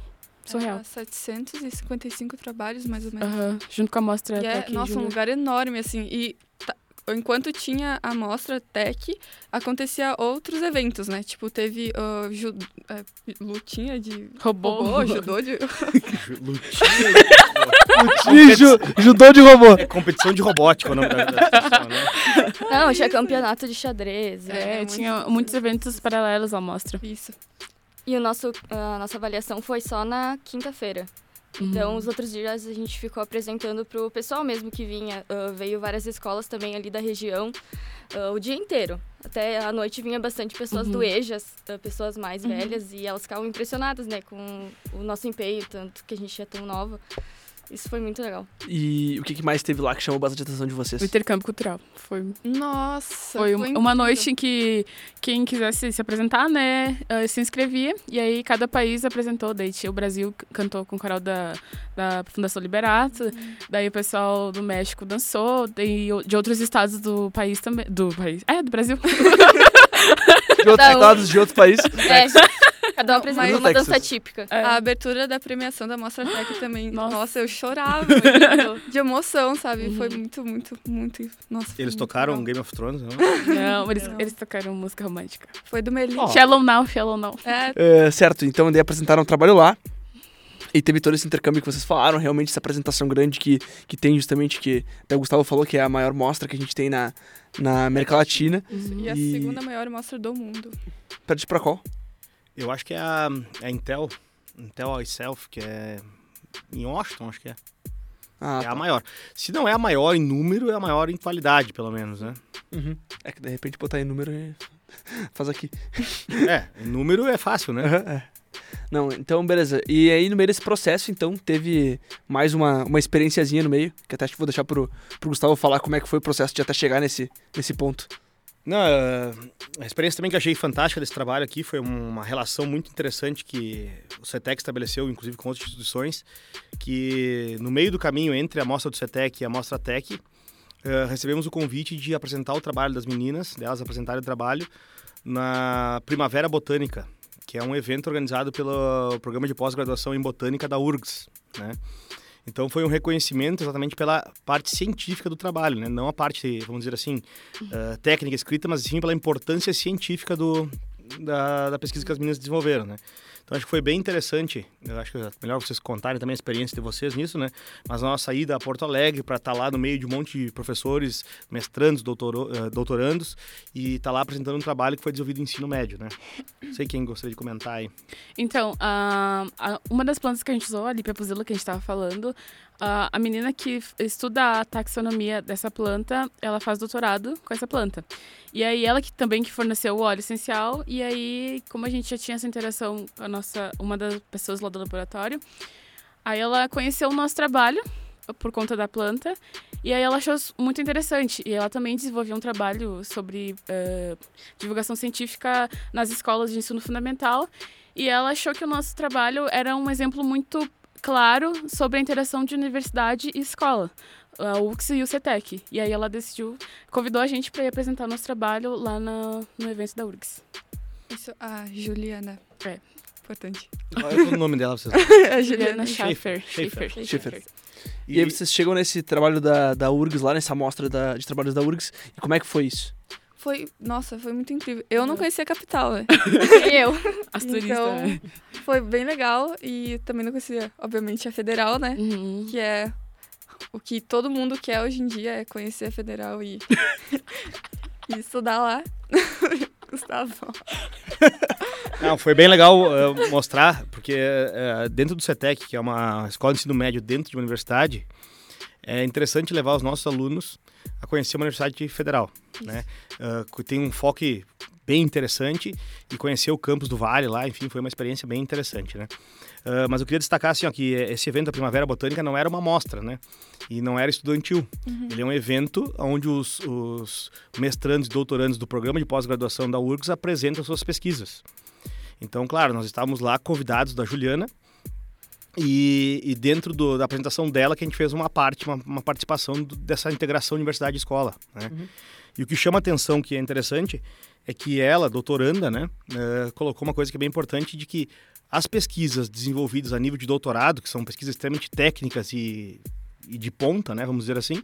S4: surreal.
S5: Era 755 trabalhos, mais ou menos.
S4: Aham, Junto com a mostra
S5: E é,
S4: aqui.
S5: nossa, um lugar enorme, assim. E tá- enquanto tinha a mostra Tech, acontecia outros eventos, né? Tipo, teve ah, ju- é, lutinha de
S4: Robô.
S5: robô, judô de...
S2: Ih, ju- judô de robô.
S6: É competição de robótica o nome da, da né?
S3: Não, tinha campeonato de xadrez.
S4: É,
S3: muito
S4: tinha
S3: difícil.
S4: muitos eventos paralelos à mostra.
S5: Isso.
S3: E o nosso, a nossa avaliação foi só na quinta-feira. Então, os outros dias a gente ficou apresentando pro pessoal mesmo que vinha. Ah, veio várias escolas também ali da região ah, o dia inteiro. Até à noite vinha bastante pessoas
S4: Uhum.
S3: do EJAS, ah, pessoas mais velhas, e elas ficavam impressionadas, né, com o nosso empenho, tanto que a gente é tão nova. Isso foi muito legal.
S2: E o que mais teve lá que chamou bastante a atenção de vocês?
S4: O intercâmbio cultural. Foi
S5: Nossa,
S4: Foi
S5: incrível.
S4: uma noite em que quem quisesse se apresentar, né, eh, se inscrevia. E aí cada país apresentou. Daí tinha o Brasil cantou com o coral da, da Fundação Liberato. Daí o pessoal do México dançou. Daí o- de outros estados do país também. Do país. É, do Brasil.
S2: De outros
S3: um-
S2: estados, de outros países?
S3: É, cada um uma dança típica.
S4: É.
S5: A abertura da premiação da Mostra Tech também.
S4: Nossa.
S5: Nossa, eu chorava de emoção, sabe? Foi muito, muito, muito. Nossa,
S6: Eles
S5: muito
S6: tocaram
S5: legal.
S6: Game of Thrones, não?
S4: Não, eles,
S5: Não.
S4: eles tocaram música romântica.
S5: Foi do Melim.
S6: Ó.
S4: Shallow Now, Shallow Now.
S5: É,
S2: É, certo, então daí apresentaram o trabalho lá. E teve todo esse intercâmbio que vocês falaram, realmente essa apresentação grande que, que tem justamente, que até o Gustavo falou que é a maior mostra que a gente tem na, na América Latina.
S5: e a
S2: E-
S5: segunda maior mostra do mundo.
S2: Perde pra qual?
S6: Eu acho que é a, é a Intel, Intel itself, que é em Washington, acho que é.
S2: Ah,
S6: é
S2: tá.
S6: a maior. Se não é a maior em número, é a maior em qualidade, pelo menos, né?
S2: Uhum. É que de repente botar em número e faz aqui.
S6: É, em número é fácil, né?
S2: Aham, é. Não, então beleza. E aí no meio desse processo, então, teve mais uma, uma experiênciazinha no meio, que até acho que vou deixar pro, pro Gustavo falar como é que foi o processo de até chegar nesse, nesse ponto.
S6: Não, é, a experiência também que achei fantástica desse trabalho aqui foi uma relação muito interessante que o CETEC estabeleceu, inclusive com outras instituições, que no meio do caminho entre a mostra do CETEC e a mostra Tech, eh, recebemos o convite de apresentar o trabalho das meninas, delas apresentarem o trabalho na Primavera Botânica, que é um evento organizado pelo programa de pós-graduação em Botânica da URGS, né? Então foi um reconhecimento exatamente pela parte científica do trabalho, né? não a parte, vamos dizer assim, eh, técnica escrita, mas sim pela importância científica do, da, da pesquisa que as meninas desenvolveram. Né? Então acho que foi bem interessante. Eu acho que é melhor vocês contarem também a experiência de vocês nisso, né? Mas a nossa ida a Porto Alegre para estar lá no meio de um monte de professores, mestrandos, doutoro, eh, doutorandos e estar lá apresentando um trabalho que foi desenvolvido em ensino médio, né? Sei quem gostaria de comentar aí.
S4: Então, a- uma das plantas que a gente usou, a Lipia que a gente estava falando, a, menina que estuda a taxonomia dessa planta, ela faz doutorado com essa planta. E aí ela que também que forneceu o óleo essencial, e aí como a gente já tinha essa interação com a nossa, uma das pessoas lá do laboratório, aí ela conheceu o nosso trabalho por conta da planta, E aí ela achou muito interessante. E ela também desenvolveu um trabalho sobre eh, divulgação científica nas escolas de ensino fundamental. E ela achou que o nosso trabalho era um exemplo muito claro sobre a interação de universidade e escola, a UX e o CETEC. E aí ela decidiu, convidou a gente para ir apresentar nosso trabalho lá na- no evento da URGS.
S5: Isso, a Juliana.
S4: É.
S5: Importante.
S6: Qual é o nome dela? Vocês?
S5: a
S4: Juliana
S6: Schaefer,
S4: Schaefer.
S6: Schaefer.
S2: Schiffer. E, aí vocês chegam nesse trabalho da, da URGS, lá nessa amostra da- de trabalhos da URGS, e como é que foi isso?
S5: Foi, nossa, foi muito incrível. Eu não conhecia a capital, né?
S3: Eu.
S4: As turistas.
S5: Então,
S4: né?
S5: foi bem legal e também não conhecia, obviamente, a Federal, né?
S4: Uhum.
S5: Que é o que todo mundo quer hoje em dia, é conhecer a Federal e, e estudar lá. Gustavo.
S6: Não, foi bem legal eh, mostrar, porque eh, dentro do CETEC, que é uma escola de ensino médio dentro de uma universidade, é interessante levar os nossos alunos a conhecer uma universidade federal, né? Ah, que tem um foco bem interessante e conhecer o campus do Vale lá, enfim, foi uma experiência bem interessante, né? Ah, mas eu queria destacar assim, ó, que esse evento da Primavera Botânica não era uma mostra, né? E não era estudantil. Ele é um evento onde os, os mestrandos e doutorandos do programa de pós-graduação da URGS apresentam suas pesquisas. Então, claro, nós estávamos lá convidados da Juliana e, e dentro do- da apresentação dela que a gente fez uma parte, uma, uma participação do- dessa integração universidade-escola. Né? E o que chama atenção, que é interessante, é que ela, doutoranda, né, eh, colocou uma coisa que é bem importante de que as pesquisas desenvolvidas a nível de doutorado, que são pesquisas extremamente técnicas e, e de ponta, né, vamos dizer assim,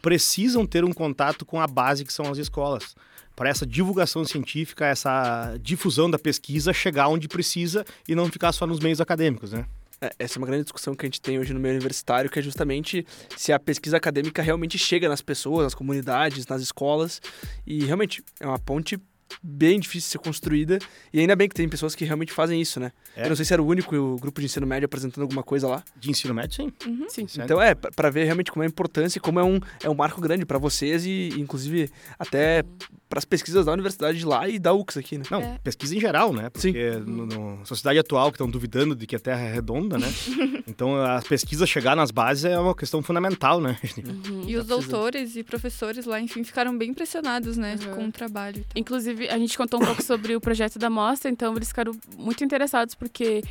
S6: precisam ter um contato com a base que são as escolas. Para essa divulgação científica, essa difusão da pesquisa chegar onde precisa e não ficar só nos meios acadêmicos, né?
S2: É, Essa é uma grande discussão que a gente tem hoje no meio universitário, que é justamente se a pesquisa acadêmica realmente chega nas pessoas, nas comunidades, nas escolas. E realmente é uma ponte bem difícil de ser construída. E ainda bem que tem pessoas que realmente fazem isso, né?
S6: É.
S2: Eu não sei se era o único grupo de ensino médio apresentando alguma coisa lá.
S6: De ensino médio, sim.
S4: Sim.
S6: Certo.
S2: Então é, pra- pra ver realmente como é a importância e como é um, é um marco grande pra vocês e, inclusive, até pras pesquisas da universidade de lá e da UX aqui, né?
S6: Não,
S5: É.
S6: pesquisa em geral, né?
S2: Sim.
S6: Porque no, no- sociedade atual que estão duvidando de que a Terra é redonda, né? então a pesquisa chegar nas bases é uma questão fundamental, né?
S4: Uhum.
S5: E os
S2: Tá precisando.
S5: doutores e professores lá, enfim, ficaram bem impressionados, né,
S4: Uhum.
S5: com o trabalho.
S4: Inclusive, a gente contou um pouco sobre o projeto da mostra, então eles ficaram muito interessados, porque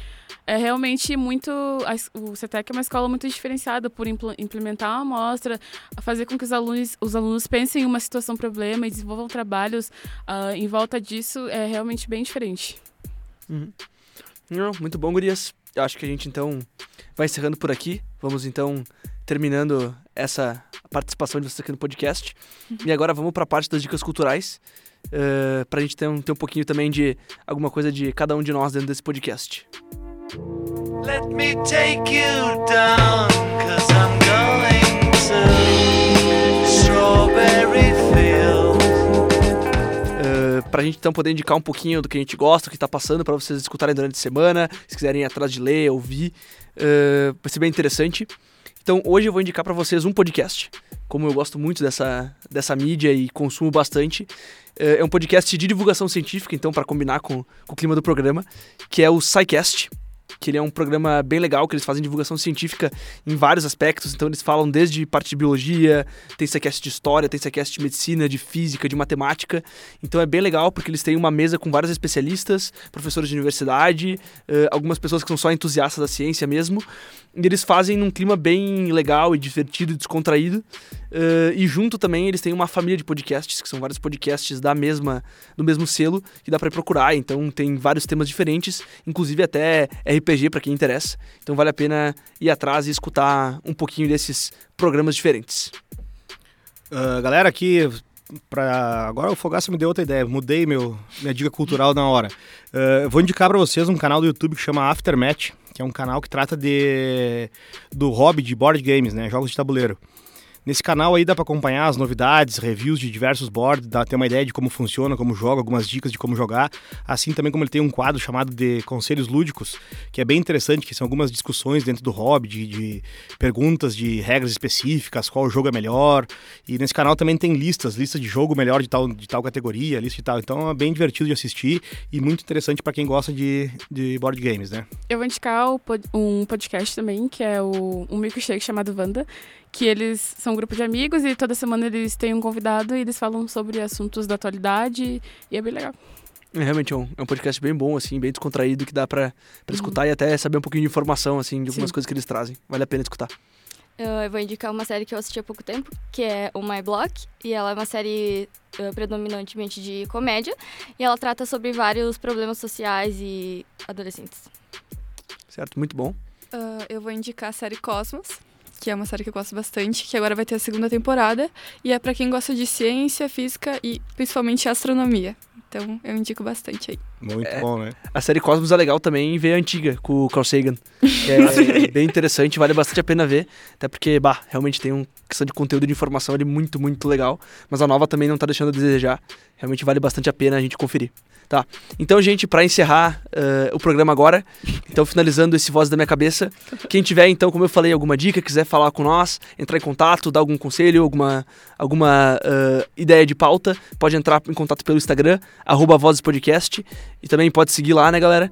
S4: é realmente muito. o CETEC é uma escola muito diferenciada por impl- implementar uma amostra, fazer com que os alunos, os alunos pensem em uma situação problema e desenvolvam trabalhos ah, em volta disso, é realmente bem diferente.
S2: Uhum. Muito bom, gurias. Acho que a gente então vai encerrando por aqui. Vamos então terminando essa participação de vocês aqui no podcast. E agora vamos para a parte das dicas culturais. Uh, para a gente ter um, ter um pouquinho também de alguma coisa de cada um de nós dentro desse podcast.
S7: Let me take you down, cause I'm going to Strawberry Fields.
S2: Pra gente então poder indicar um pouquinho do que a gente gosta, o que tá passando, para vocês escutarem durante a semana, se quiserem ir atrás de ler, ouvir, uh, vai ser bem interessante. Então hoje eu vou indicar para vocês um podcast. Como eu gosto muito dessa, dessa mídia e consumo bastante, é um podcast de divulgação científica, então para combinar com, com o clima do programa, que é o SciCast que ele é um programa bem legal, que eles fazem divulgação científica em vários aspectos, então eles falam desde parte de biologia, tem sequest de história, tem sequest de medicina, de física, de matemática, então é bem legal porque eles têm uma mesa com vários especialistas, professores de universidade, eh, algumas pessoas que são só entusiastas da ciência mesmo, e eles fazem num clima bem legal e divertido e descontraído, eh, e junto também eles têm uma família de podcasts, que são vários podcasts da mesma, do mesmo selo, que dá pra procurar, então tem vários temas diferentes, inclusive até RPG para quem interessa. Então vale a pena ir atrás e escutar um pouquinho desses programas diferentes.
S6: Ah, galera, aqui, pra... agora o Fogaça me deu outra ideia, mudei meu, minha dica cultural na hora. Ah, eu vou indicar para vocês um canal do YouTube que chama Aftermatch, que é um canal que trata de do hobby de board games, né, jogos de tabuleiro. Nesse canal aí dá para acompanhar as novidades, reviews de diversos boards, dá ter uma ideia de como funciona, como joga, algumas dicas de como jogar. Assim também como ele tem um quadro chamado de Conselhos Lúdicos, que é bem interessante, que são algumas discussões dentro do hobby, de, de perguntas de regras específicas, qual jogo é melhor. E nesse canal também tem listas, listas de jogo melhor de tal, de tal categoria, lista de tal. Então é bem divertido de assistir e muito interessante para quem gosta de, de board games, né?
S4: Eu vou indicar um podcast também, que é o, um milkshake chamado Wanda, que eles são grupo de amigos e toda semana eles têm um convidado e eles falam sobre assuntos da atualidade e é bem legal.
S8: É, realmente é um, é um podcast bem bom, assim, bem descontraído, que dá pra, pra escutar e até saber um pouquinho de informação, assim, de algumas
S4: Sim.
S8: coisas que eles trazem. Vale a pena escutar.
S3: Uh, Eu vou indicar uma série que eu assisti há pouco tempo, que é o My Block, e ela é uma série uh, predominantemente de comédia, e ela trata sobre vários problemas sociais e adolescentes.
S8: Certo? Muito bom.
S5: Ah, eu vou indicar a série Cosmos, que é uma série que eu gosto bastante, que agora vai ter a segunda temporada. E é pra quem gosta de ciência, física e principalmente astronomia. Então eu indico bastante aí.
S6: Muito
S8: É.
S6: bom, né?
S8: A série Cosmos é legal também ver a antiga, com o Carl Sagan. que É, bem interessante, vale bastante a pena ver. Até porque, bah, realmente tem uma questão de conteúdo e de informação ali muito, muito legal. Mas a nova também não tá deixando a desejar. Realmente vale bastante a pena a gente conferir. Tá. Então, gente, pra encerrar eh, o programa agora, então finalizando esse Voz da Minha Cabeça, quem tiver, então, como eu falei, alguma dica, quiser falar com nós, entrar em contato, dar algum conselho, alguma, alguma eh, ideia de pauta, pode entrar em contato pelo Instagram, arroba Vozes Podcast, e também pode seguir lá, né, galera?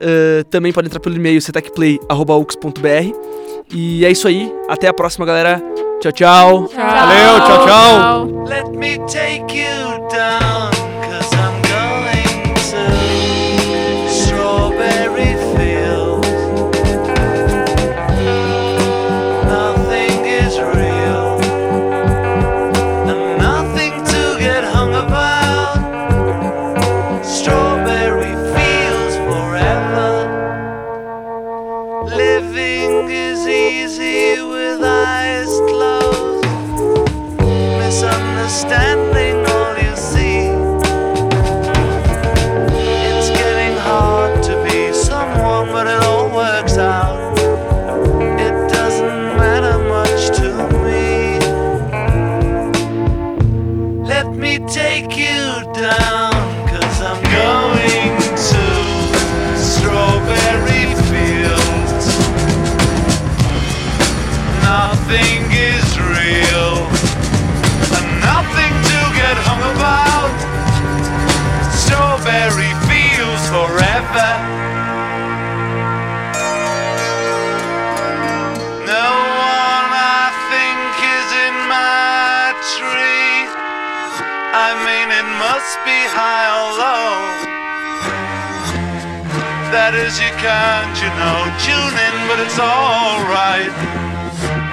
S8: Eh, também pode entrar pelo e-mail cetecplay.ux.br. E é isso aí, até a próxima, galera. Tchau, tchau.
S6: Valeu, tchau, tchau.
S2: Let me take you down,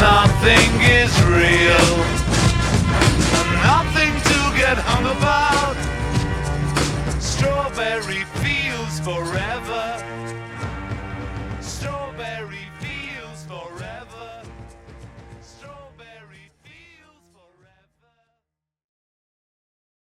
S2: Nothing is real, nothing to get hung about. Strawberry fields forever.